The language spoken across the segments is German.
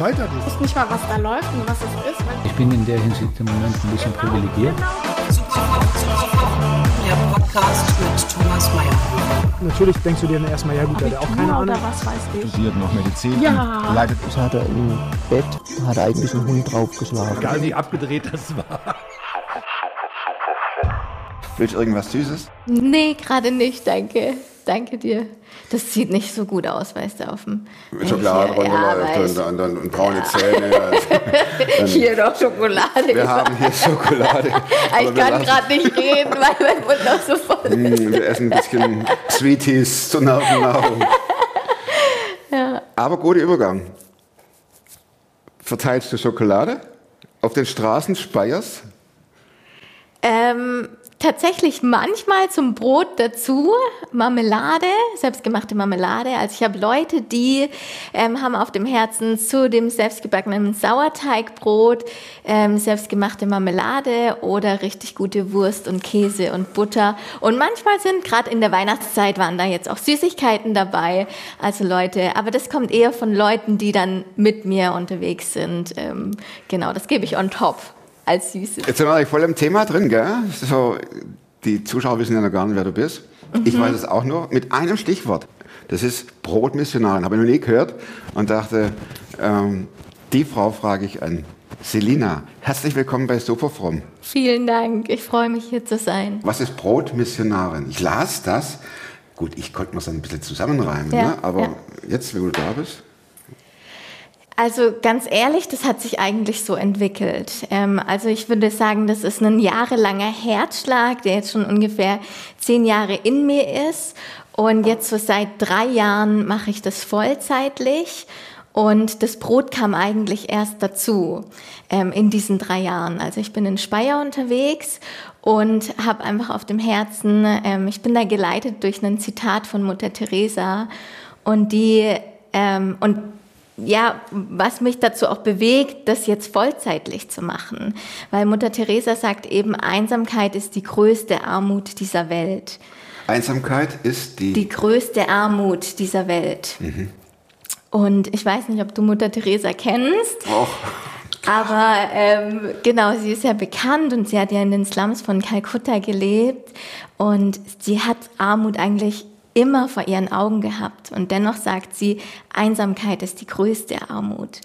gescheitert ist. Ich weiß nicht mal, was da läuft und was es ist. Ich bin in der Hinsicht im Moment ein bisschen privilegiert. Der Podcast mit Thomas Mayer. Natürlich denkst du dir dann erstmal, ja gut, der hat auch keine Ahnung. oder was weiß ich. studiert noch Medizin Ja. und leitet Das hat er im Bett, hat er eigentlich einen Hund draufgeschlagen. Egal wie abgedreht das war. Willst du irgendwas Süßes? Nee, gerade nicht, danke. Danke dir. Das sieht nicht so gut aus, weißt du, auf dem. Mit Schokolade ja, runterläuft weiß. und, und, und braune Zähne. Also, Hier noch Schokolade. wir haben hier Schokolade. ich kann gerade nicht reden, weil mein Mund noch so voll ist. Mm, Wir essen ein bisschen Sweeties zur Nervennahrung. Aber guter Übergang. Verteilst du Schokolade auf den Straßen Speyers? Ähm, tatsächlich manchmal zum Brot dazu Marmelade, selbstgemachte Marmelade. Also ich habe Leute, die ähm, haben auf dem Herzen zu dem selbstgebackenen Sauerteigbrot ähm, selbstgemachte Marmelade oder richtig gute Wurst und Käse und Butter. Und manchmal sind gerade in der Weihnachtszeit waren da jetzt auch Süßigkeiten dabei. Also Leute, aber das kommt eher von Leuten, die dann mit mir unterwegs sind. Ähm, genau, das gebe ich on top als Süßes. Jetzt sind wir eigentlich voll im Thema drin, gell? So, die Zuschauer wissen ja noch gar nicht, wer du bist. Ich weiß es auch nur mit einem Stichwort. Das ist Brotmissionarin. Habe ich noch nie gehört und dachte, ähm, die Frau frage ich an. Selina, herzlich willkommen bei Superfrom. Vielen Dank. Ich freue mich hier zu sein. Was ist Brotmissionarin? Ich las das. Gut, ich konnte mir das ein bisschen zusammenreimen, Ja, ne? aber ja. jetzt, wo du da bist. Also ganz ehrlich, das hat sich eigentlich so entwickelt. Ähm, also ich würde sagen, das ist ein jahrelanger Herzschlag, der jetzt schon ungefähr zehn Jahre in mir ist. Und jetzt so seit drei Jahren mache ich das vollzeitlich. Und das Brot kam eigentlich erst dazu ähm, in diesen drei Jahren. Also ich bin in Speyer unterwegs und habe einfach auf dem Herzen, ähm, ich bin da geleitet durch ein Zitat von Mutter Teresa und die ähm, und ja, was mich dazu auch bewegt, das jetzt vollzeitlich zu machen. Weil Mutter Teresa sagt eben, Einsamkeit ist die größte Armut dieser Welt. Einsamkeit ist die. Die größte Armut dieser Welt. Und ich weiß nicht, ob du Mutter Teresa kennst. Och, Aber ähm, genau, sie ist ja bekannt und sie hat ja in den Slums von Kalkutta gelebt und sie hat Armut eigentlich immer vor ihren Augen gehabt. Und dennoch sagt sie, Einsamkeit ist die größte Armut.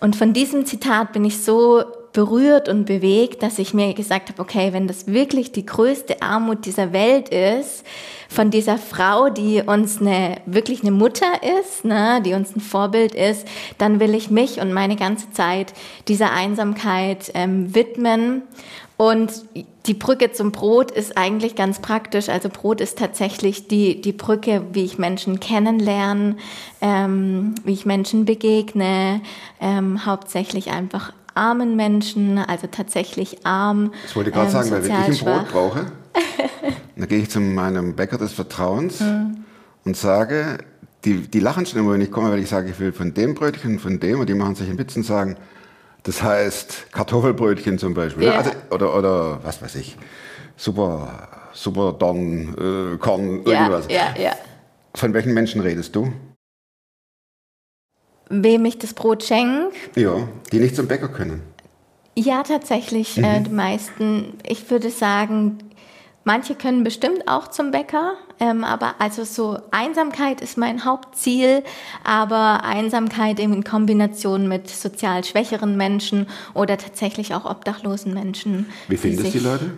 Und von diesem Zitat bin ich so berührt und bewegt, dass ich mir gesagt habe, okay, wenn das wirklich die größte Armut dieser Welt ist, von dieser Frau, die uns eine, wirklich eine Mutter ist, ne, die uns ein Vorbild ist, dann will ich mich und meine ganze Zeit dieser Einsamkeit ähm, widmen. Und die Brücke zum Brot ist eigentlich ganz praktisch. Also Brot ist tatsächlich die, die Brücke, wie ich Menschen kennenlerne, ähm, wie ich Menschen begegne, ähm, hauptsächlich einfach armen Menschen, also tatsächlich arm. das wollte ich gerade ähm, sagen, weil wenn ich ein Brot brauche, dann gehe ich zu meinem Bäcker des Vertrauens und sage, die, die lachen schon immer, wenn ich komme, weil ich sage, ich will von dem Brötchen, von dem, und die machen sich einen Witz und sagen, das heißt Kartoffelbrötchen zum Beispiel. ne? Ja. Also, oder, oder was weiß ich, super, super Don, äh, Korn, Ja, irgendwas. ja, ja. Von welchen Menschen redest du? Wem ich das Brot schenke? Ja, die nicht zum Bäcker können. Ja, tatsächlich. Äh, die meisten, ich würde sagen, manche können bestimmt auch zum Bäcker, ähm, aber also so Einsamkeit ist mein Hauptziel, aber Einsamkeit eben in Kombination mit sozial schwächeren Menschen oder tatsächlich auch obdachlosen Menschen. Wie findest du die Leute?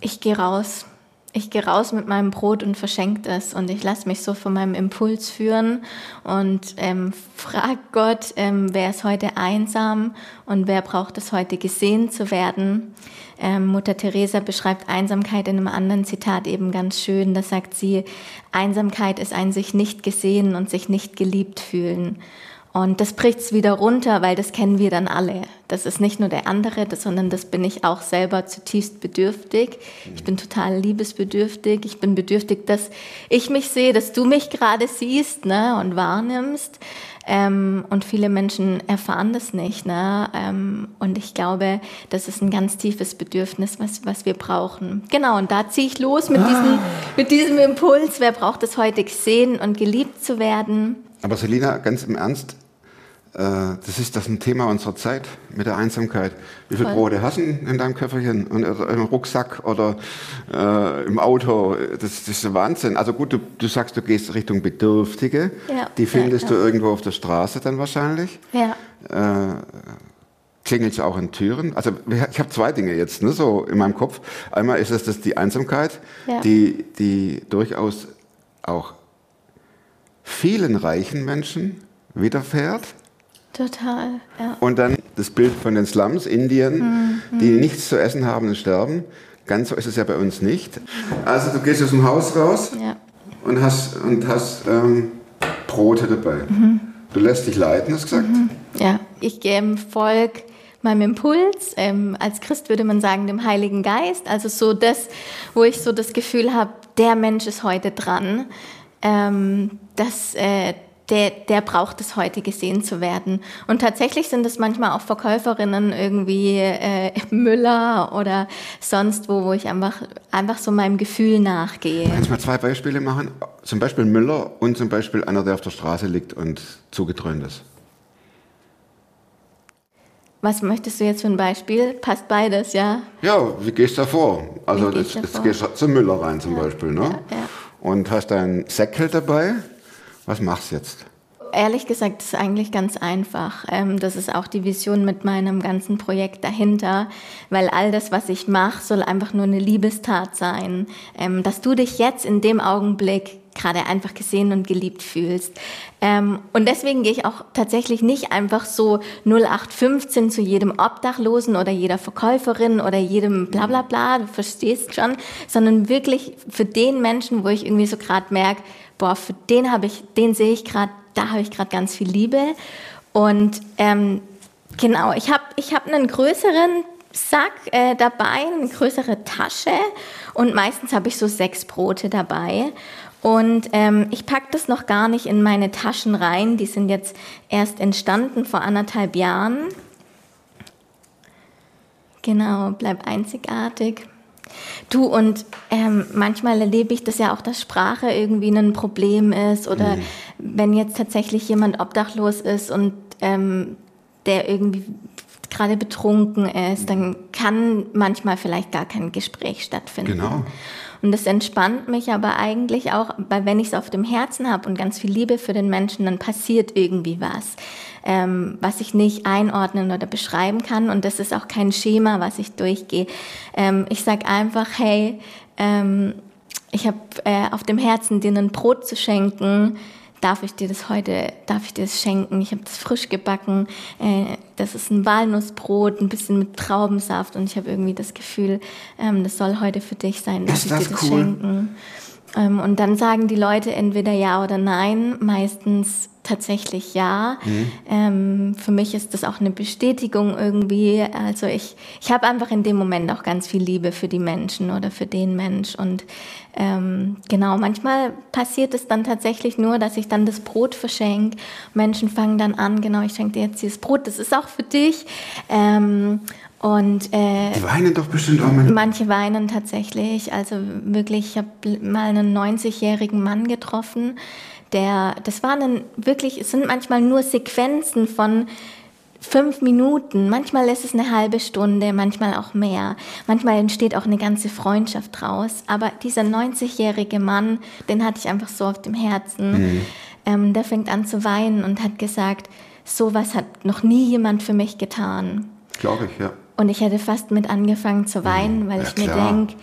Ich gehe raus. Ich gehe raus mit meinem Brot und verschenke es und ich lasse mich so von meinem Impuls führen und ähm, frag Gott, ähm, wer ist heute einsam und wer braucht es heute gesehen zu werden. Ähm, Mutter Teresa beschreibt Einsamkeit in einem anderen Zitat eben ganz schön. Da sagt sie, Einsamkeit ist ein sich nicht gesehen und sich nicht geliebt fühlen. Und das bricht's wieder runter, weil das kennen wir dann alle. Das ist nicht nur der andere, das, sondern das bin ich auch selber zutiefst bedürftig. Ich bin total liebesbedürftig. Ich bin bedürftig, dass ich mich sehe, dass du mich gerade siehst ne, und wahrnimmst. Ähm, und viele Menschen erfahren das nicht. Ne? Ähm, und ich glaube, das ist ein ganz tiefes Bedürfnis, was, was wir brauchen. Genau, und da ziehe ich los mit, diesem, mit diesem Impuls. Wer braucht es heute gesehen und geliebt zu werden? Aber Selina, ganz im Ernst, äh, das ist das ein Thema unserer Zeit mit der Einsamkeit. Wie viele Voll. Brote hast du in deinem Köfferchen und oder im Rucksack oder äh, im Auto? Das, das ist Wahnsinn. Also gut, du, du sagst, du gehst Richtung Bedürftige. Ja, Die findest ja, ja. du irgendwo auf der Straße dann wahrscheinlich. Ja. Äh, klingelt es auch in Türen? Also ich habe zwei Dinge jetzt ne, so in meinem Kopf. Einmal ist es das die Einsamkeit, Ja. die, die durchaus auch vielen reichen Menschen widerfährt. Total, ja. Und dann das Bild von den Slums, Indien, die nichts zu essen haben und sterben. Ganz so ist es ja bei uns nicht. Also du gehst aus dem Haus raus ja. und hast, und hast ähm, Brote dabei. Du lässt dich leiten, hast du gesagt. Ja, ich ähm, folge meinem Impuls. Ähm, als Christ würde man sagen, dem Heiligen Geist. Also so das, wo ich so das Gefühl habe, der Mensch ist heute dran. Ähm, dass, äh, der, der braucht es heute gesehen zu werden. Und tatsächlich sind es manchmal auch Verkäuferinnen irgendwie äh, Müller oder sonst wo, wo ich einfach, einfach so meinem Gefühl nachgehe. Kannst du mal zwei Beispiele machen? Zum Beispiel Müller und zum Beispiel einer, der auf der Straße liegt und zugedröhnt ist. Was möchtest du jetzt für ein Beispiel? Passt beides, ja? Ja, wie gehst du da vor? Also jetzt, gehst du zum Müller rein zum Beispiel, ne? ja, ja. Und hast deinen Säckel dabei. Was machst du jetzt? Ehrlich gesagt, ist eigentlich ganz einfach. Ähm, Das ist auch die Vision mit meinem ganzen Projekt dahinter, weil all das, was ich mache, soll einfach nur eine Liebestat sein. Ähm, Dass du dich jetzt in dem Augenblick gerade einfach gesehen und geliebt fühlst. Ähm, Und deswegen gehe ich auch tatsächlich nicht einfach so 0815 zu jedem Obdachlosen oder jeder Verkäuferin oder jedem bla bla bla, du verstehst schon, sondern wirklich für den Menschen, wo ich irgendwie so gerade merke, boah, für den habe ich, den sehe ich gerade, da habe ich gerade ganz viel Liebe. Und ähm, genau, ich habe ich hab einen größeren Sack äh, dabei, eine größere Tasche und meistens habe ich so sechs Brote dabei. Und ähm, ich packe das noch gar nicht in meine Taschen rein. Die sind jetzt erst entstanden vor anderthalb Jahren. Genau, bleib einzigartig. Du, und ähm, manchmal erlebe ich das ja auch, dass Sprache irgendwie ein Problem ist oder wenn jetzt tatsächlich jemand obdachlos ist und ähm, der irgendwie gerade betrunken ist, dann kann manchmal vielleicht gar kein Gespräch stattfinden. Genau. Und das entspannt mich aber eigentlich auch, weil wenn ich es auf dem Herzen habe und ganz viel Liebe für den Menschen, dann passiert irgendwie was, ähm, was ich nicht einordnen oder beschreiben kann. Und das ist auch kein Schema, was ich durchgehe. Ähm, ich sage einfach, hey, ähm, ich habe äh, auf dem Herzen, dir ein Brot zu schenken. Darf ich dir das heute, darf ich dir das schenken? Ich habe das frisch gebacken. Äh, das ist ein Walnussbrot, ein bisschen mit Traubensaft und ich habe irgendwie das Gefühl, ähm, das soll heute für dich sein. Darf Ist ich das dir das cool? schenken? Ähm, und dann sagen die Leute entweder ja oder nein, meistens tatsächlich ja. Mhm. Ähm, für mich ist das auch eine Bestätigung irgendwie. Also ich, ich habe einfach in dem Moment auch ganz viel Liebe für die Menschen oder für den Mensch. Und ähm, genau, manchmal passiert es dann tatsächlich nur, dass ich dann das Brot verschenke. Menschen fangen dann an, genau, ich schenke dir jetzt dieses Brot, das ist auch für dich. Ähm, und äh, Die weinen doch bestimmt auch mal. Manche weinen tatsächlich. Also wirklich, ich habe mal einen 90-jährigen Mann getroffen, der, das waren dann wirklich, es sind manchmal nur Sequenzen von fünf Minuten, manchmal ist es eine halbe Stunde, manchmal auch mehr. Manchmal entsteht auch eine ganze Freundschaft draus. Aber dieser 90-jährige Mann, den hatte ich einfach so auf dem Herzen. Ähm, der fängt an zu weinen und hat gesagt, sowas hat noch nie jemand für mich getan. Glaube ich, ja. Und ich hätte fast mit angefangen zu weinen, weil ja, ich mir denke,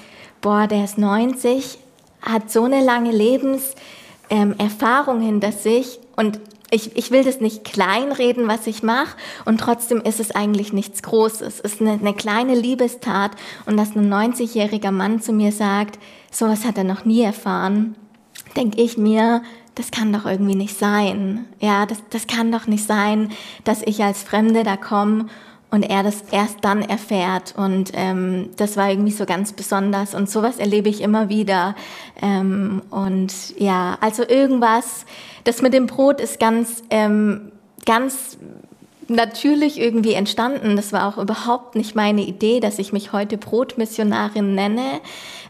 boah, der ist 90, hat so eine lange Lebenserfahrung ähm, Erfahrung hinter sich und ich, ich will das nicht kleinreden, was ich mache und trotzdem ist es eigentlich nichts Großes. Es ist eine, eine kleine Liebestat und dass ein 90-jähriger Mann zu mir sagt, sowas hat er noch nie erfahren, denke ich mir, das kann doch irgendwie nicht sein. Ja, das, das kann doch nicht sein, dass ich als Fremde da komme und er das erst dann erfährt. Und ähm, das war irgendwie so ganz besonders. Und sowas erlebe ich immer wieder. Ähm, und ja, also irgendwas, das mit dem Brot ist ganz ähm, ganz natürlich irgendwie entstanden. Das war auch überhaupt nicht meine Idee, dass ich mich heute Brotmissionarin nenne.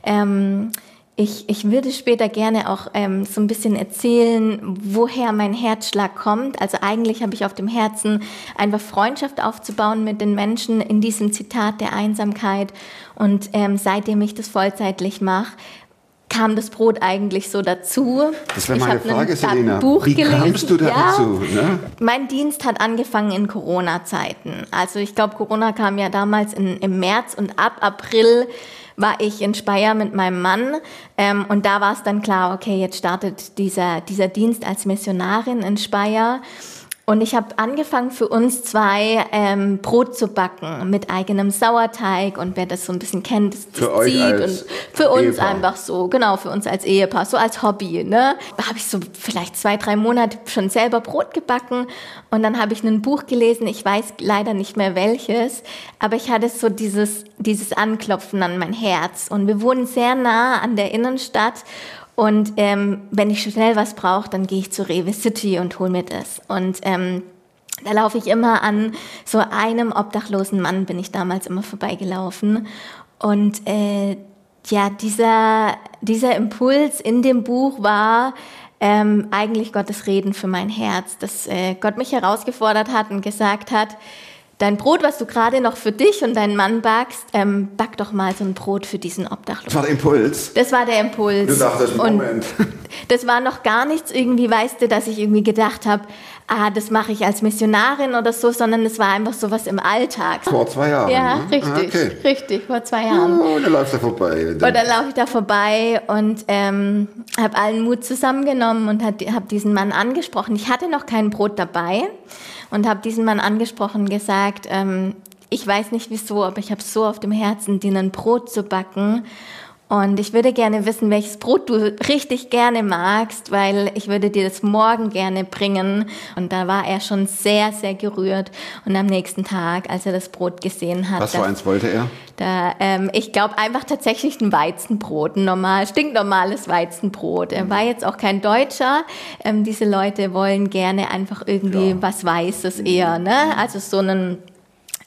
Ähm, ich, ich würde später gerne auch ähm, so ein bisschen erzählen, woher mein Herzschlag kommt. Also eigentlich habe ich auf dem Herzen, einfach Freundschaft aufzubauen mit den Menschen in diesem Zitat der Einsamkeit. Und ähm, seitdem ich das vollzeitlich mache, kam das Brot eigentlich so dazu. Das wäre meine Frage, Selina. ein Buch Wie gelesen. kamst du da Ja. dazu? Ne? Mein Dienst hat angefangen in Corona-Zeiten. Also ich glaube, Corona kam ja damals in, im März und ab April war ich in Speyer mit meinem Mann ähm, und da war es dann klar, okay, jetzt startet dieser, dieser Dienst als Missionarin in Speyer. Und ich habe angefangen für uns zwei ähm, Brot zu backen mit eigenem Sauerteig und wer das so ein bisschen kennt, das, das Für euch zieht als und für uns Ehepaar. einfach so, genau, für uns als Ehepaar, so als Hobby, ne? Da habe ich so vielleicht zwei, drei Monate schon selber Brot gebacken und dann habe ich ein Buch gelesen, ich weiß leider nicht mehr welches, aber ich hatte so dieses, dieses Anklopfen an mein Herz und wir wohnen sehr nah an der Innenstadt und ähm, wenn ich schnell was brauche, dann gehe ich zu Rewe City und hol mir das. Und ähm, da laufe ich immer an so einem obdachlosen Mann bin ich damals immer vorbeigelaufen. Und äh, ja, dieser, dieser Impuls in dem Buch war ähm, eigentlich Gottes Reden für mein Herz, dass äh, Gott mich herausgefordert hat und gesagt hat, dein Brot, was du gerade noch für dich und deinen Mann backst, ähm, back doch mal so ein Brot für diesen Das Obdachlosen. war der Impuls. Das war der Impuls. Du dachtest, Und Moment. das war noch gar nichts irgendwie, weißt du, dass ich irgendwie gedacht habe, ah, das mache ich als Missionarin oder so, sondern es war einfach sowas im Alltag. Vor zwei Jahren. Ja, ne? richtig, Okay. richtig, vor zwei Jahren. Oh, da läufst du vorbei. Und dann laufe ich da vorbei und ähm, habe allen Mut zusammengenommen und habe diesen Mann angesprochen. Ich hatte noch kein Brot dabei und habe diesen Mann angesprochen gesagt, ähm, ich weiß nicht wieso, aber ich habe so auf dem Herzen, dir ein Brot zu backen. Und ich würde gerne wissen, welches Brot du richtig gerne magst, weil ich würde dir das morgen gerne bringen. Und da war er schon sehr, sehr gerührt. Und am nächsten Tag, als er das Brot gesehen hat, Was für eins wollte er? da, ähm, ich glaube einfach tatsächlich ein Weizenbrot, ein normal, stinknormales Weizenbrot. Er war jetzt auch kein Deutscher. Ähm, diese Leute wollen gerne einfach irgendwie was Weißes eher, ne? Also so einen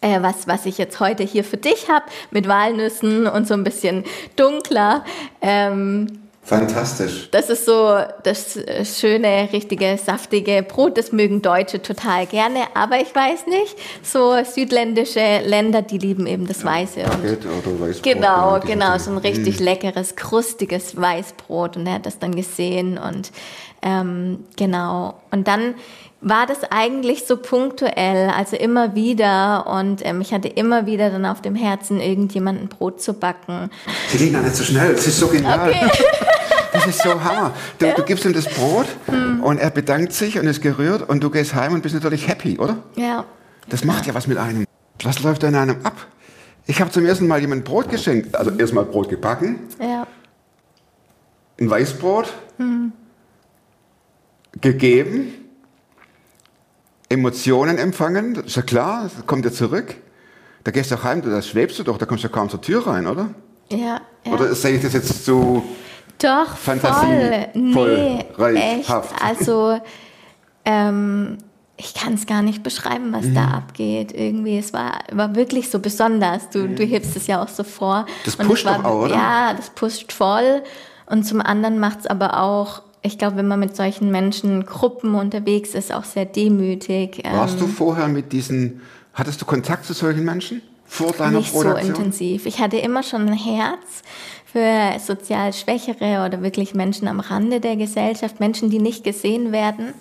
äh, was, was ich jetzt heute hier für dich habe, mit Walnüssen und so ein bisschen dunkler. Ähm, Fantastisch. das ist so das äh, schöne, richtige, saftige Brot. Das mögen Deutsche total gerne. Aber ich weiß nicht, so südländische Länder, die lieben eben das Weiße. Und Baguette oder Weißbrot. Genau, genau, Dinge. so ein richtig leckeres, krustiges Weißbrot und er hat das dann gesehen und ähm, genau. Und dann war das eigentlich so punktuell, also immer wieder und ähm, ich hatte immer wieder dann auf dem Herzen, irgendjemanden Brot zu backen. Selina, nicht so schnell. Das ist so genial. Okay. Das ist so Hammer. Du, du gibst ihm das Brot Hm. und er bedankt sich und ist gerührt und du gehst heim und bist natürlich happy, oder? Ja, Das macht ja was mit einem. Was läuft da in einem ab? Ich habe zum ersten Mal jemandem Brot geschenkt. Also erstmal Brot gebacken, ja, ein Weißbrot Hm. Gegeben, Emotionen empfangen, ist ja klar, kommt ja zurück. Da gehst du auch heim, da schwebst du doch, da kommst du kaum zur Tür rein, oder? ja. ja. Oder sehe ich das jetzt so... Doch, Fantasie, voll. Nee, echt. Also, ähm, ich kann es gar nicht beschreiben, was Mhm. da abgeht. Irgendwie, es war, war wirklich so besonders. Du, du hebst es ja auch so vor. Das pusht war, auch, oder? Ja, das pusht voll. Und zum anderen macht es aber auch, ich glaube, wenn man mit solchen Menschen Gruppen unterwegs ist, auch sehr demütig. Warst Ähm, du vorher mit diesen... Hattest du Kontakt zu solchen Menschen? Vor deiner nicht so Brotaktion? intensiv. Ich hatte immer schon ein Herz für sozial Schwächere oder wirklich Menschen am Rande der Gesellschaft, Menschen, die nicht gesehen werden.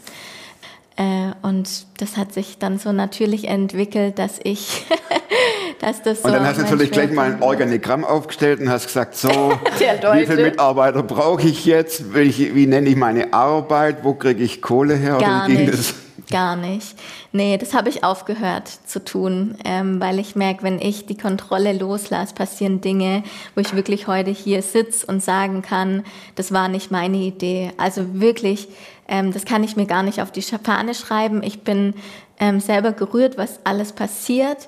Äh, Und das hat sich dann so natürlich entwickelt, dass ich, dass das so. Und dann hast du natürlich gleich mal ein Organigramm aufgestellt und hast gesagt, so, wie viele. Mitarbeiter brauche ich jetzt? Welche, wie nenne ich meine Arbeit? Wo kriege ich Kohle her? Gar nicht. das? Gar nicht. Nee, das habe ich aufgehört zu tun, ähm, weil ich merke, wenn ich die Kontrolle loslasse, passieren Dinge, wo ich wirklich heute hier sitze und sagen kann, das war nicht meine Idee. Also wirklich, ähm, das kann ich mir gar nicht auf die Fahne schreiben. Ich bin ähm, selber gerührt, was alles passiert.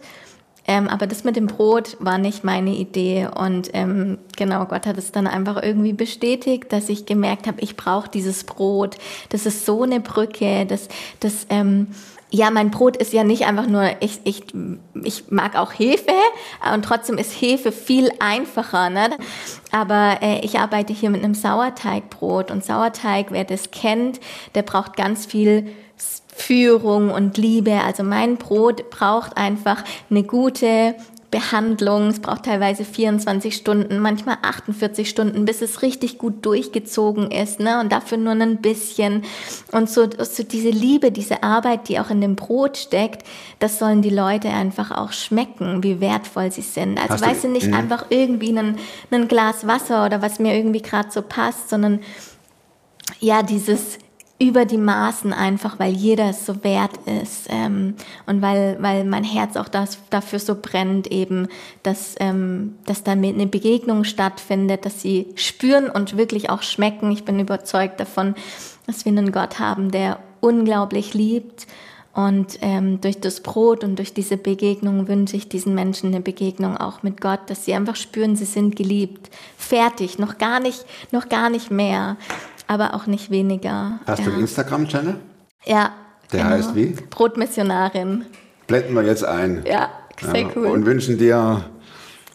Ähm, aber das mit dem Brot war nicht meine Idee. Und ähm, genau, Gott hat es dann einfach irgendwie bestätigt, dass ich gemerkt habe, ich brauche dieses Brot. Das ist so eine Brücke. Das, das ähm, ja, mein Brot ist ja nicht einfach nur, ich, ich, ich mag auch Hefe und trotzdem ist Hefe viel einfacher. Ne? Aber äh, ich arbeite hier mit einem Sauerteigbrot und Sauerteig, wer das kennt, der braucht ganz viel Führung und Liebe. Also mein Brot braucht einfach eine gute Behandlung. Es braucht teilweise 24 Stunden, manchmal 48 Stunden, bis es richtig gut durchgezogen ist. Ne? Und dafür nur ein bisschen. Und so, so diese Liebe, diese Arbeit, die auch in dem Brot steckt, das sollen die Leute einfach auch schmecken, wie wertvoll sie sind. Also weißt du nicht mh. einfach irgendwie ein, ein Glas Wasser oder was mir irgendwie gerade so passt, sondern ja, dieses über die Maßen einfach, weil jeder es so wert ist ähm, und weil, weil mein Herz auch das, dafür so brennt eben, dass, ähm, dass da eine Begegnung stattfindet, dass sie spüren und wirklich auch schmecken. Ich bin überzeugt davon, dass wir einen Gott haben, der unglaublich liebt und ähm, durch das Brot und durch diese Begegnung wünsche ich diesen Menschen eine Begegnung auch mit Gott, dass sie einfach spüren, sie sind geliebt. Fertig, noch gar nicht, noch gar nicht mehr aber auch nicht weniger. Hast ja. du einen Instagram-Channel? Ja. Der genau. heißt wie? Brotmissionarin. Blenden wir jetzt ein. Ja, sehr ja, cool. Und wünschen dir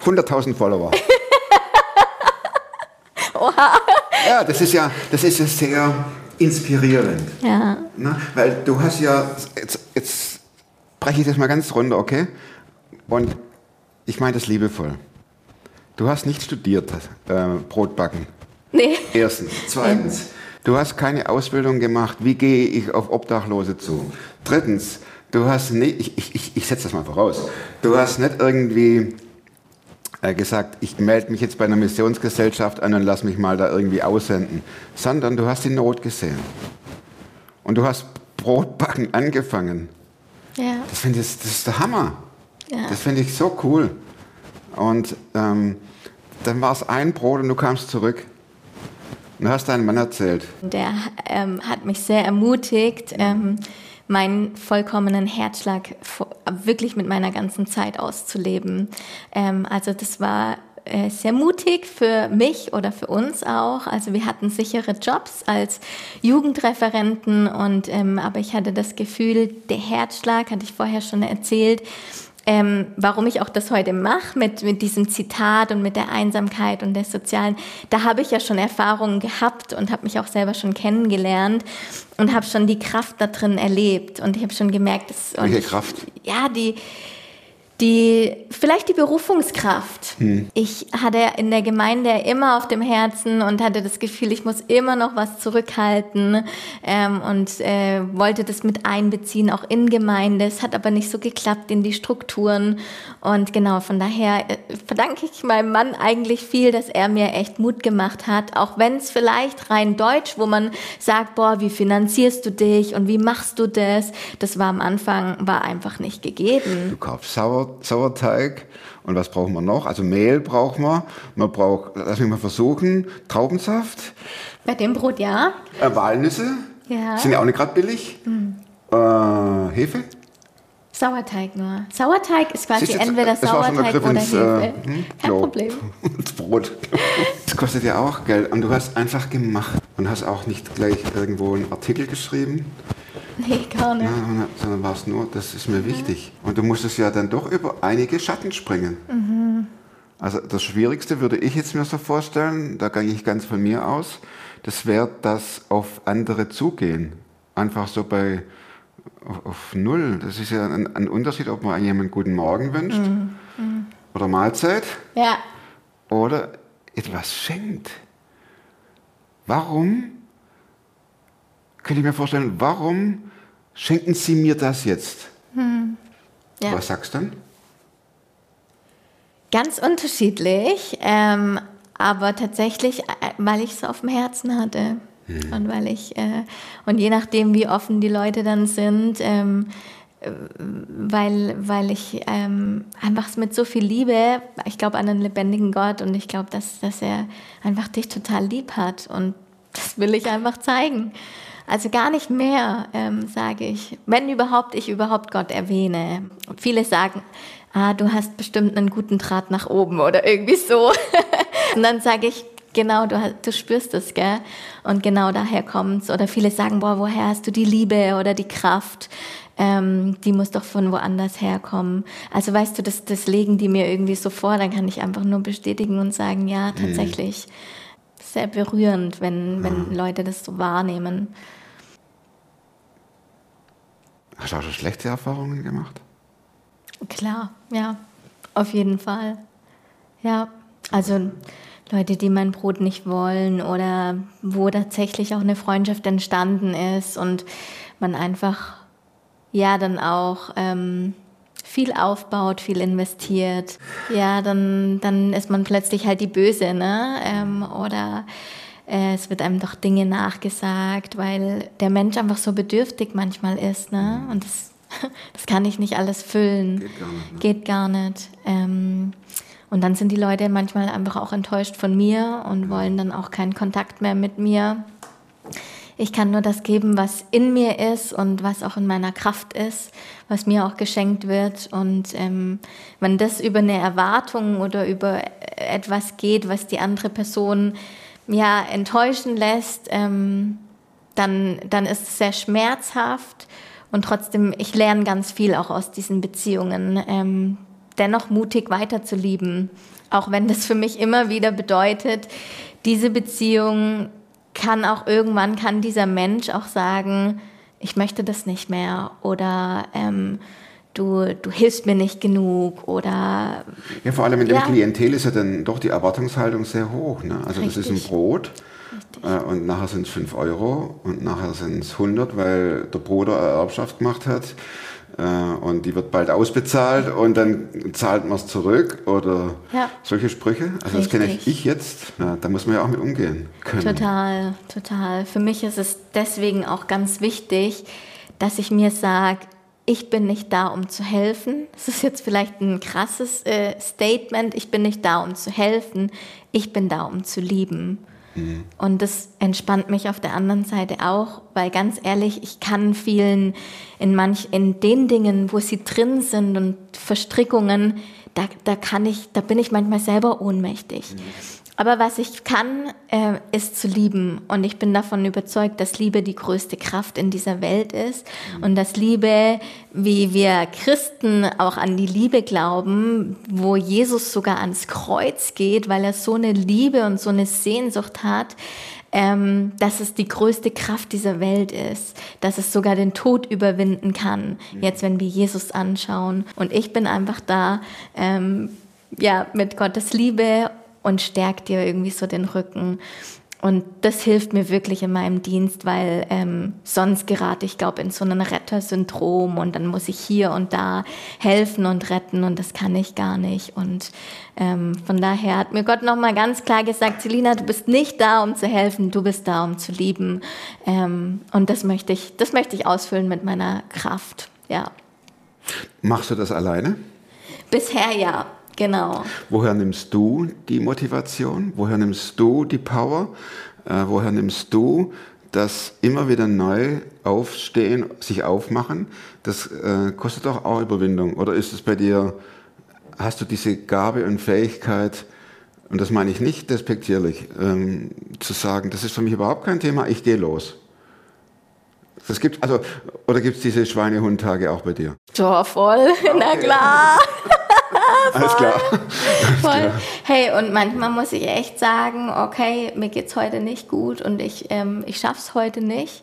100.000 Follower. Oha. Ja, das ist ja, das ist ja sehr inspirierend. Ja. Na, weil du hast ja, jetzt, jetzt breche ich das mal ganz runter, okay? Und ich meine das liebevoll. Du hast nicht studiert, äh, Brotbacken. Nee. Erstens. Zweitens, du hast keine Ausbildung gemacht, wie gehe ich auf Obdachlose zu? Drittens, du hast nicht, ich, ich, ich, ich setze das mal voraus, du hast nicht irgendwie äh, gesagt, ich melde mich jetzt bei einer Missionsgesellschaft an und lass mich mal da irgendwie aussenden, sondern du hast die Not gesehen. Und du hast Brotbacken angefangen. Ja. Das finde ich, das ist der Hammer. Ja. Das finde ich so cool. Und ähm, dann war es ein Brot und du kamst zurück. Du hast deinen Mann erzählt. Der ähm, hat mich sehr ermutigt, ähm, meinen vollkommenen Herzschlag wirklich mit meiner ganzen Zeit auszuleben. Ähm, also das war äh, sehr mutig für mich oder für uns auch. Also wir hatten sichere Jobs als Jugendreferenten und ähm, aber ich hatte das Gefühl, der Herzschlag hatte ich vorher schon erzählt, ähm, warum ich auch das heute mache mit, mit diesem Zitat und mit der Einsamkeit und der sozialen, da habe ich ja schon Erfahrungen gehabt und habe mich auch selber schon kennengelernt und habe schon die Kraft da drin erlebt und ich habe schon gemerkt, dass welche Kraft? Ja, die die vielleicht die Berufungskraft. Hm. Ich hatte in der Gemeinde immer auf dem Herzen und hatte das Gefühl, ich muss immer noch was zurückhalten ähm, und äh, wollte das mit einbeziehen, auch in Gemeinde. Es hat aber nicht so geklappt in die Strukturen. Und genau, von daher äh, verdanke ich meinem Mann eigentlich viel, dass er mir echt Mut gemacht hat, auch wenn es vielleicht rein deutsch, wo man sagt, boah, wie finanzierst du dich und wie machst du das? Das war am Anfang, war einfach nicht gegeben. Du kaufst sauer Sauerteig. Und was brauchen wir noch? Also Mehl brauchen wir. Man braucht, lass mich mal versuchen, Traubensaft. Bei dem Brot ja. Äh, Walnüsse. Ja. Sind ja auch nicht gerade billig. Hm. Äh, Hefe. Sauerteig nur. Sauerteig ist quasi jetzt, entweder Sauerteig oder ins, Hefe. Äh, hm, Kein Lob. Problem. Das Brot. Das kostet ja auch Geld. Und du hast einfach gemacht und hast auch nicht gleich irgendwo einen Artikel geschrieben, Nee, gar nicht. Ja, sondern war es nur, das ist mir mhm. wichtig. Und du musstest ja dann doch über einige Schatten springen. Mhm. Also das Schwierigste würde ich jetzt mir so vorstellen, da gehe ich ganz von mir aus, das wäre das auf andere zugehen. Einfach so bei auf, auf Null. Das ist ja ein, ein, Unterschied, ob man jemanden guten Morgen wünscht mhm. Mhm. oder Mahlzeit ja. oder etwas schenkt. Warum könnte ich mir vorstellen, warum schenken Sie mir das jetzt? Hm. Ja. Was sagst du dann? Ganz unterschiedlich, ähm, aber tatsächlich, äh, weil ich es auf dem Herzen hatte. Hm. Und weil ich, äh, und je nachdem, wie offen die Leute dann sind, ähm, äh, weil, weil ich ähm, einfach mit so viel Liebe, ich glaube an einen lebendigen Gott und ich glaube, dass, dass er einfach dich total lieb hat und das will ich einfach zeigen. Also gar nicht mehr, ähm, sage ich. Wenn überhaupt, ich überhaupt Gott erwähne. Und viele sagen, ah, du hast bestimmt einen guten Draht nach oben oder irgendwie so. Und dann sage ich, genau, du, du spürst es, gell? Und genau daher kommt's. Oder viele sagen, boah, woher hast du die Liebe oder die Kraft? ähm, die muss doch von woanders herkommen. Also weißt du, das, das legen die mir irgendwie so vor, dann kann ich einfach nur bestätigen und sagen, ja, Mhm. Sehr berührend, wenn, wenn Leute das so wahrnehmen. Hast du auch schon schlechte Erfahrungen gemacht? Klar, ja, auf jeden Fall. Ja, also Leute, die mein Brot nicht wollen oder wo tatsächlich auch eine Freundschaft entstanden ist und man einfach, ja, dann auch ähm, viel aufbaut, viel investiert. Ja, dann, dann ist man plötzlich halt die Böse, ne? Ähm, oder äh, es wird einem doch Dinge nachgesagt, weil der Mensch einfach so bedürftig manchmal ist, ne? Und das, das kann ich nicht alles füllen. Geht gar nicht, ne? Geht gar nicht. Ähm, und dann sind die Leute manchmal einfach auch enttäuscht von mir und wollen dann auch keinen Kontakt mehr mit mir. Ich kann nur das geben, was in mir ist und was auch in meiner Kraft ist, was mir auch geschenkt wird. Und ähm, wenn das über eine Erwartung oder über etwas geht, was die andere Person ja enttäuschen lässt, ähm, dann, dann ist es sehr schmerzhaft. Und trotzdem, ich lerne ganz viel auch aus diesen Beziehungen. Ähm, dennoch mutig weiterzulieben. Auch wenn das für mich immer wieder bedeutet, diese Beziehung kann auch irgendwann, kann dieser Mensch auch sagen, ich möchte das nicht mehr oder ähm, du, du hilfst mir nicht genug oder Ja, vor allem in dem Ja. Klientel ist ja dann doch die Erwartungshaltung sehr hoch. Ne? Also das ist ein Richtig. Brot äh, und nachher sind es 5 Euro und nachher sind es 100, weil der Bruder Erbschaft gemacht hat und die wird bald ausbezahlt und dann zahlt man es zurück oder Ja. solche Sprüche. Also das kenne ich, Richtig. ich jetzt. Ja, da muss man ja auch mit umgehen können. Total, total. Für mich ist es deswegen auch ganz wichtig, dass ich mir sage, ich bin nicht da, um zu helfen. Das ist jetzt vielleicht ein krasses äh, Statement. Ich bin nicht da, um zu helfen. Ich bin da, um zu lieben. Und das entspannt mich auf der anderen Seite auch, weil ganz ehrlich, ich kann vielen in manch, in den Dingen, wo sie drin sind und Verstrickungen, da, da kann ich, da bin ich manchmal selber ohnmächtig. Aber was ich kann, äh, ist zu lieben. Und ich bin davon überzeugt, dass Liebe die größte Kraft in dieser Welt ist. Und dass Liebe, wie wir Christen auch an die Liebe glauben, wo Jesus sogar ans Kreuz geht, weil er so eine Liebe und so eine Sehnsucht hat, ähm, dass es die größte Kraft dieser Welt ist, dass es sogar den Tod überwinden kann, jetzt wenn wir Jesus anschauen. Und ich bin einfach da, ähm, ja, mit Gottes Liebe und stärkt dir irgendwie so den Rücken. Und das hilft mir wirklich in meinem Dienst, weil ähm, sonst gerate ich, glaube in so ein Rettersyndrom und dann muss ich hier und da helfen und retten und das kann ich gar nicht. Und ähm, von daher hat mir Gott nochmal ganz klar gesagt, Selina, du bist nicht da, um zu helfen, du bist da, um zu lieben. Ähm, und das möchte ich, das möchte ich ausfüllen mit meiner Kraft. Ja. Machst du das alleine? Bisher ja, genau. Woher nimmst du die Motivation? Woher nimmst du die Power? Äh, woher nimmst du das immer wieder neu aufstehen, sich aufmachen? Das äh, kostet doch auch Überwindung. Oder ist es bei dir, hast du diese Gabe und Fähigkeit, und das meine ich nicht despektierlich, ähm, zu sagen, das ist für mich überhaupt kein Thema, ich gehe los. Das gibt, also, oder gibt es diese Schweinehundtage auch bei dir? Ja, voll, na klar. Alles klar. Voll. Hey, und manchmal muss ich echt sagen, okay, mir geht's heute nicht gut und ich, ähm, ich schaff's heute nicht.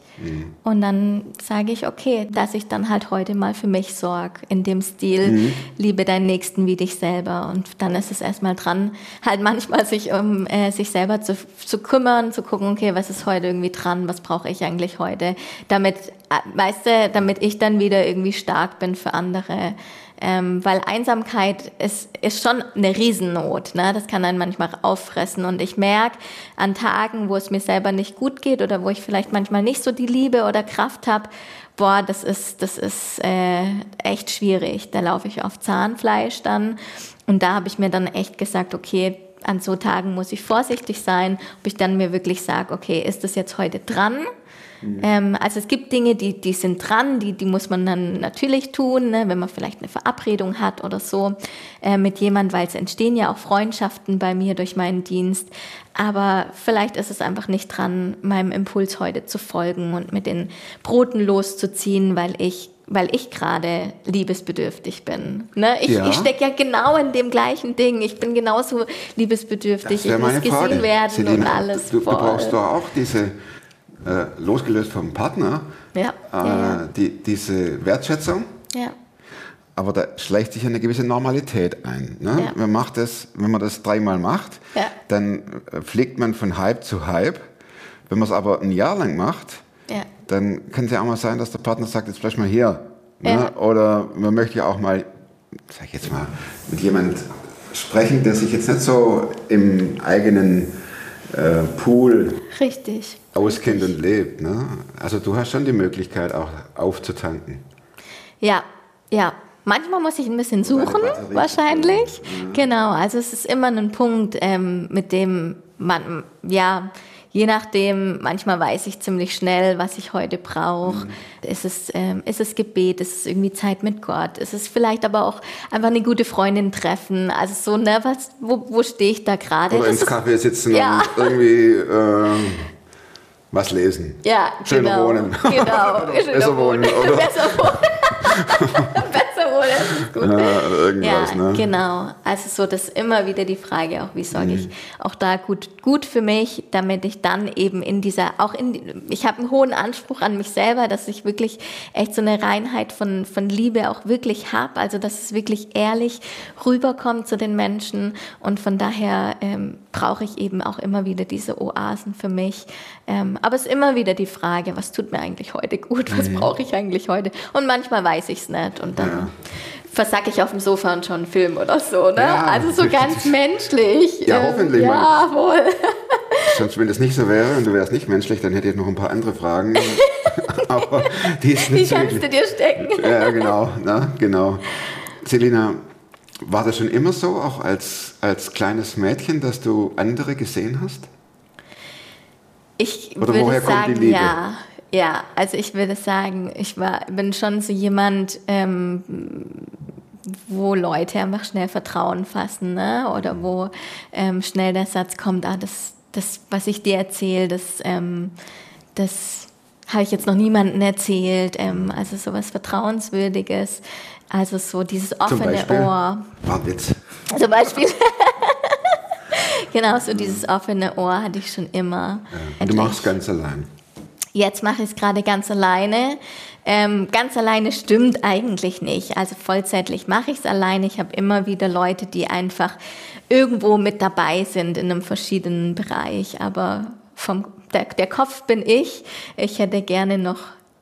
Und dann sage ich, okay, dass ich dann halt heute mal für mich sorge, in dem Stil, liebe deinen Nächsten wie dich selber. Und dann ist es erstmal dran, halt manchmal sich um äh, sich selber zu, zu kümmern, zu gucken, okay, was ist heute irgendwie dran, was brauche ich eigentlich heute, damit, äh, weißt du, damit ich dann wieder irgendwie stark bin für andere. Ähm, weil Einsamkeit ist, ist schon eine Riesennot. Ne? Das kann einen manchmal auffressen. Und ich merke an Tagen, wo es mir selber nicht gut geht oder wo ich vielleicht manchmal nicht so die Liebe oder Kraft habe, boah, das ist, das ist äh, echt schwierig. Da laufe ich auf Zahnfleisch dann. Und da habe ich mir dann echt gesagt, okay, an so Tagen muss ich vorsichtig sein, ob ich dann mir wirklich sage, okay, ist das jetzt heute dran? Ähm, also es gibt Dinge, die, die sind dran, die, die muss man dann natürlich tun, ne, wenn man vielleicht eine Verabredung hat oder so äh, mit jemand, weil es entstehen ja auch Freundschaften bei mir durch meinen Dienst. Aber vielleicht ist es einfach nicht dran, meinem Impuls heute zu folgen und mit den Broten loszuziehen, weil ich weil ich gerade liebesbedürftig bin. Ne? Ich, Ja. ich stecke ja genau in dem gleichen Ding. Ich bin genauso liebesbedürftig. Ich muss meine gesehen Frage. werden Selina, und alles. du, du brauchst doch auch diese, äh, losgelöst vom Partner, Ja, äh. Die, diese Wertschätzung. ja. Aber da schleicht sich eine gewisse Normalität ein. Ne? Man macht das, wenn man das dreimal macht, dann äh, fliegt man von Hype zu Hype. Wenn man es aber ein Jahr lang macht, dann kann es ja auch mal sein, dass der Partner sagt, jetzt vielleicht mal hier. Ne? Oder man möchte ja auch mal, sag ich jetzt mal, mit jemand sprechen, der sich jetzt nicht so im eigenen äh, Pool Richtig. Auskennt und lebt. Ne? Also du hast schon die Möglichkeit auch aufzutanken. Ja, ja. Manchmal muss ich ein bisschen suchen, wahrscheinlich. Genau, also es ist immer ein Punkt, ähm, mit dem man, ja, je nachdem, manchmal weiß ich ziemlich schnell, was ich heute brauche. Ist, es, ähm, ist es Gebet, ist es irgendwie Zeit mit Gott, ist es vielleicht aber auch einfach eine gute Freundin treffen. Also so, ne, was, wo, wo stehe ich da gerade? Oder ins Café sitzen Ja. und irgendwie ähm, was lesen. Ja, Schöner genau. wohnen. Genau. Besser wohnen, oder? Besser wohnen. Das ist gut. Ja, ja, ne? genau. Also so, das ist immer wieder die Frage, auch wie sorge ich Mhm. auch da gut, gut für mich, damit ich dann eben in dieser, auch in, ich habe einen hohen Anspruch an mich selber, dass ich wirklich echt so eine Reinheit von, von Liebe auch wirklich habe, also dass es wirklich ehrlich rüberkommt zu den Menschen und von daher ähm, brauche ich eben auch immer wieder diese Oasen für mich. Ähm, aber es ist immer wieder die Frage, was tut mir eigentlich heute gut, was brauche ich eigentlich heute? Und manchmal weiß ich es nicht und dann Mhm. Ja. Versacke ich auf dem Sofa und schon einen Film oder so, ne? Ja. also so ganz menschlich. Ja, Ähm, hoffentlich, Ja, wohl. Sonst, wenn das nicht so wäre und du wärst nicht menschlich, dann hätte ich noch ein paar andere Fragen. Aber die ist Die nicht kannst du dir stecken. Ja, genau, ne? genau. Selina, war das schon immer so, auch als, als kleines Mädchen, dass du andere gesehen hast? Ich Oder würde woher kommt die sagen, Liebe? ja. Ja, also ich würde sagen, ich war, bin schon so jemand, ähm, wo Leute einfach schnell Vertrauen fassen, ne? Oder wo ähm, schnell der Satz kommt, ah, das, das, was ich dir erzähle, das, ähm, das habe ich jetzt noch niemandem erzählt. Ähm, also sowas Vertrauenswürdiges. Also so dieses Zum offene Beispiel? Ohr. War Witz. Zum Beispiel. genau, so dieses offene Ohr hatte ich schon immer. Und du machst ganz allein. Jetzt mache ich es gerade ganz alleine. Ähm, ganz alleine stimmt eigentlich nicht. Also vollzeitlich mache ich es alleine. Ich habe immer wieder Leute, die einfach irgendwo mit dabei sind in einem verschiedenen Bereich. Aber vom, der, der Kopf bin ich. Ich hätte gerne noch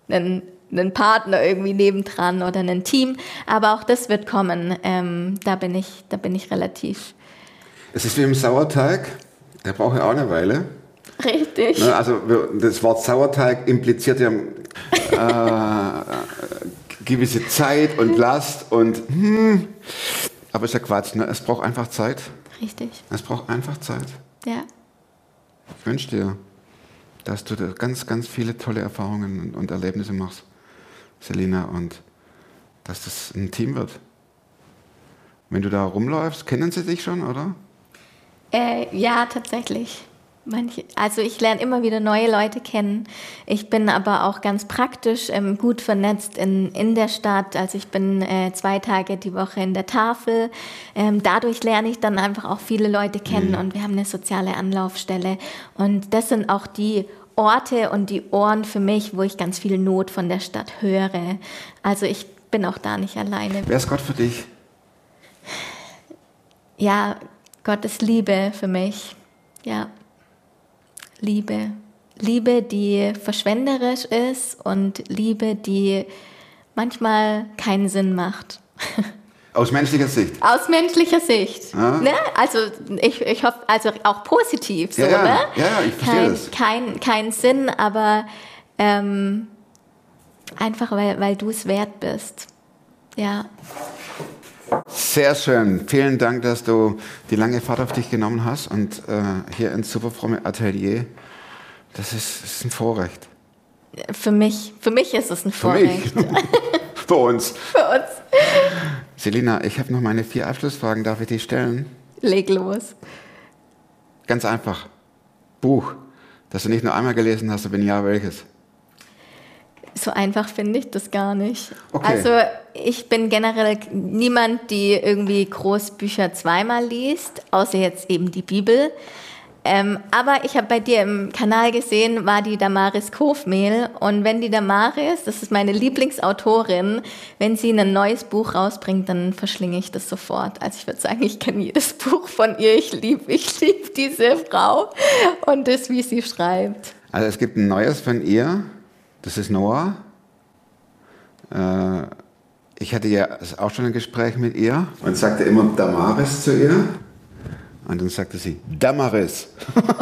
einen, einen Partner irgendwie nebendran oder ein Team. Aber auch das wird kommen. Ähm, da, bin ich, da bin ich relativ Es ist wie im Sauerteig, der braucht ja auch eine Weile. Richtig. Ne, Also das Wort Sauerteig impliziert ja äh, gewisse Zeit und Last und hm, aber ist ja Quatsch. Ne? Es braucht einfach Zeit. Richtig. Es braucht einfach Zeit. Ja. Ich wünsche dir, dass du da ganz, ganz viele tolle Erfahrungen und- und Erlebnisse machst, Selina, und dass das ein Team wird. Wenn du da rumläufst, kennen sie dich schon, oder? Äh, ja, tatsächlich. Manche, also ich lerne immer wieder neue Leute kennen. Ich bin aber auch ganz praktisch ähm, gut vernetzt in, in der Stadt. Also ich bin äh, zwei Tage die Woche in der Tafel. Ähm, dadurch lerne ich dann einfach auch viele Leute kennen und wir haben eine soziale Anlaufstelle. Und das sind auch die Orte und die Ohren für mich, wo ich ganz viel Not von der Stadt höre. Also ich bin auch da nicht alleine. Wer ist Gott für dich? Ja, Gottes Liebe für mich. Ja. Liebe. Liebe, die verschwenderisch ist und Liebe, die manchmal keinen Sinn macht. Aus menschlicher Sicht. Aus menschlicher Sicht. Ah. Ne? Also ich, ich hoffe, also auch positiv so, Ja, ja. ne? Ja, ja, ich verstehe kein, das. Kein, kein Sinn, aber ähm, einfach weil, weil du es wert bist. Ja. Sehr schön. Vielen Dank, dass du die lange Fahrt auf dich genommen hast und äh, hier ins Superfromme Atelier. Das ist, ist ein Vorrecht. Für mich, für mich ist es ein Für Vorrecht. mich. Für uns. Für uns. Selina, ich habe noch meine vier Abschlussfragen. Darf ich die stellen? Leg los. Ganz einfach. Buch, das du nicht nur einmal gelesen hast, aber wenn ja, welches? So einfach finde ich das gar nicht. Okay. Also ich bin generell niemand, die irgendwie Großbücher zweimal liest, außer jetzt eben die Bibel. Ähm, aber ich habe bei dir im Kanal gesehen, war die Damaris Kofmehl. Und wenn die Damaris, das ist meine Lieblingsautorin, wenn sie ein neues Buch rausbringt, dann verschlinge ich das sofort. Also ich würde sagen, ich kenne jedes Buch von ihr. Ich liebe ich lieb diese Frau und das, wie sie schreibt. Also es gibt ein neues von ihr, das ist Noah. Äh, ich hatte ja auch schon ein Gespräch mit ihr und sagte immer Damaris zu ihr. Und dann sagte sie, Damaris.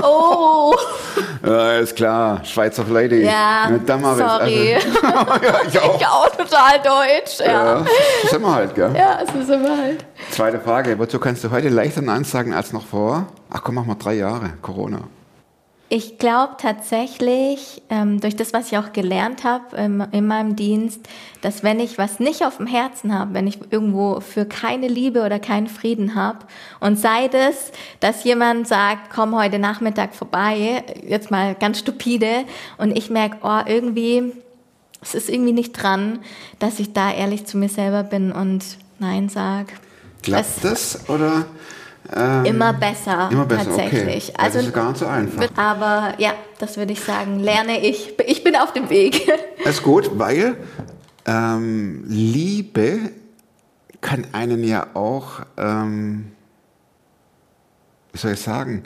Oh, Ja, ist klar, Schweizer Lady. ja, Mit Damaris. sorry. Also, ja, ich auch. Ich auch total deutsch, ja. Ja, das sind wir halt, gell? Ja, es ist immer halt. Zweite Frage, wozu kannst du heute leichter Nein sagen als noch vor? Ach komm, mach mal drei Jahre, Corona. Ich glaube tatsächlich, ähm, durch das, was ich auch gelernt habe ähm, in meinem Dienst, dass wenn ich was nicht auf dem Herzen habe, wenn ich irgendwo für keine Liebe oder keinen Frieden habe und sei das, dass jemand sagt, komm heute Nachmittag vorbei, jetzt mal ganz stupide, und ich merke, oh, irgendwie, es ist irgendwie nicht dran, dass ich da ehrlich zu mir selber bin und Nein sag. Klappt das oder? Ähm, Immer besser, Immer besser, tatsächlich. okay. Also das ist gar nicht so einfach. Aber ja, das würde ich sagen, lerne ich. Ich bin auf dem Weg. Das ist gut, weil ähm, Liebe kann einen ja auch, ähm, wie soll ich sagen,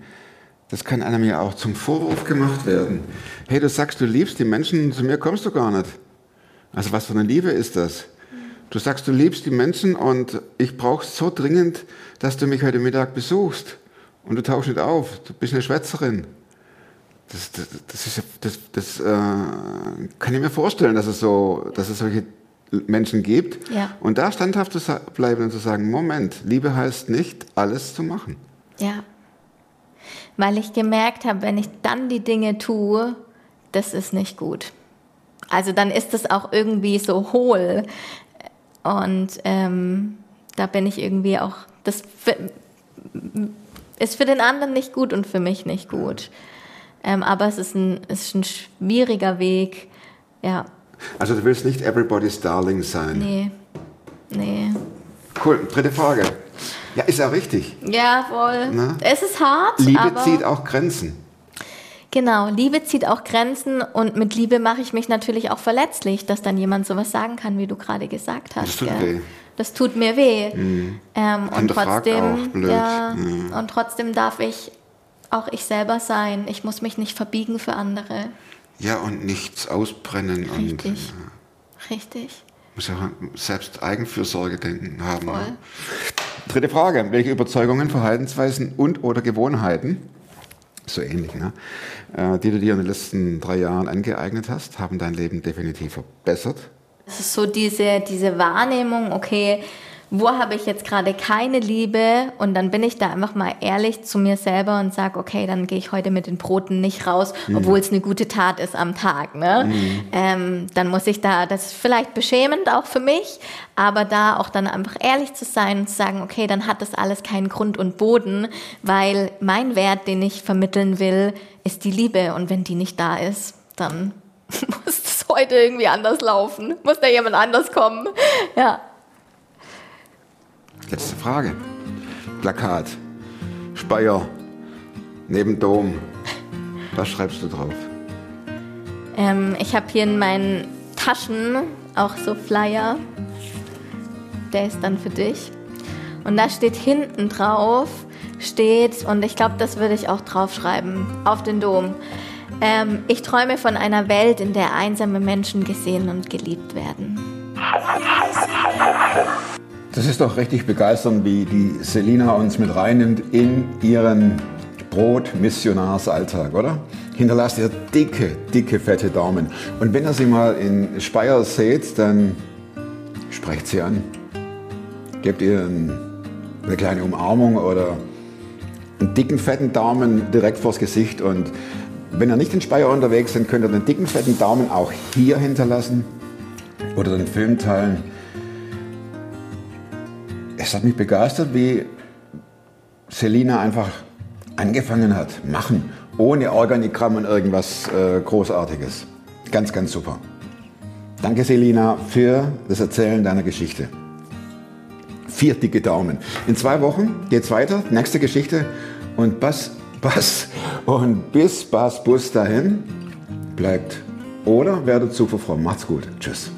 das kann einem ja auch zum Vorwurf gemacht werden. Hey, du sagst, du liebst die Menschen, zu mir kommst du gar nicht. Also was für eine Liebe ist das? Du sagst, du liebst die Menschen und ich brauche so dringend, dass du mich heute Mittag besuchst. Und du tauchst nicht auf, du bist eine Schwätzerin. Das, das, das, ist, das, das äh, kann ich mir vorstellen, dass es, so, dass es solche Menschen gibt. Ja. Und da standhaft zu bleiben und zu sagen, Moment, Liebe heißt nicht, alles zu machen. Ja. Weil ich gemerkt habe, wenn ich dann die Dinge tue, das ist nicht gut. Also dann ist es auch irgendwie so hohl. Und ähm, da bin ich irgendwie auch, das ist für den anderen nicht gut und für mich nicht gut. Ähm, aber es ist ein, es ist ein schwieriger Weg. Ja, Also du willst nicht everybody's darling sein. nee, nee. Cool, dritte Frage. Ja, ist ja richtig. Ja, voll. Na? Es ist hart, Liebe zieht auch Grenzen. genau. Liebe zieht auch Grenzen und mit Liebe mache ich mich natürlich auch verletzlich, dass dann jemand sowas sagen kann, wie du gerade gesagt hast. Das tut weh. Das tut mir weh. Ähm, und trotzdem, auch, blöd. ja, Ja. und trotzdem darf ich auch ich selber sein. Ich muss mich nicht verbiegen für andere. Ja, und nichts ausbrennen und Richtig. Richtig. muss ja selbst Eigenfürsorge denken haben. Voll. Ne? Dritte Frage. Welche Überzeugungen, Verhaltensweisen und oder Gewohnheiten, so ähnlich, ne, äh, die du dir in den letzten drei Jahren angeeignet hast, haben dein Leben definitiv verbessert? Es ist so diese, diese Wahrnehmung, okay, wo habe ich jetzt gerade keine Liebe? Und dann bin ich da einfach mal ehrlich zu mir selber und sage, okay, dann gehe ich heute mit den Broten nicht raus, obwohl es eine gute Tat ist am Tag. Ne? Ähm, dann muss ich da, das ist vielleicht beschämend auch für mich, aber da auch dann einfach ehrlich zu sein und zu sagen, okay, dann hat das alles keinen Grund und Boden, weil mein Wert, den ich vermitteln will, ist die Liebe. Und wenn die nicht da ist, dann muss das heute irgendwie anders laufen. Muss da jemand anders kommen. Ja. Letzte Frage. Plakat, Speyer, neben Dom. Was schreibst du drauf? Ähm, ich habe hier in meinen Taschen auch so Flyer. Der ist dann für dich. Und da steht hinten drauf, steht, und ich glaube, das würde ich auch draufschreiben, auf den Dom. Ähm, ich träume von einer Welt, in der einsame Menschen gesehen und geliebt werden. Das ist doch richtig begeisternd, wie die Selina uns mit reinnimmt in ihren Brot-Missionarsalltag, oder? Hinterlasst ihr dicke, dicke, fette Daumen. Und wenn ihr sie mal in Speyer seht, dann sprecht sie an. Gebt ihr ein, eine kleine Umarmung oder einen dicken, fetten Daumen direkt vors Gesicht. Und wenn ihr nicht in Speyer unterwegs seid, könnt ihr den dicken, fetten Daumen auch hier hinterlassen oder den Film teilen. Es hat mich begeistert, wie Selina einfach angefangen hat. Machen. Ohne Organigramm und irgendwas äh, Großartiges. Ganz, ganz super. Danke, Selina, für das Erzählen deiner Geschichte. Vier dicke Daumen. In zwei Wochen geht's weiter. Nächste Geschichte. Und Bass, Bass und bis Bass Bus dahin bleibt oder werdet fromm. Macht's gut. Tschüss.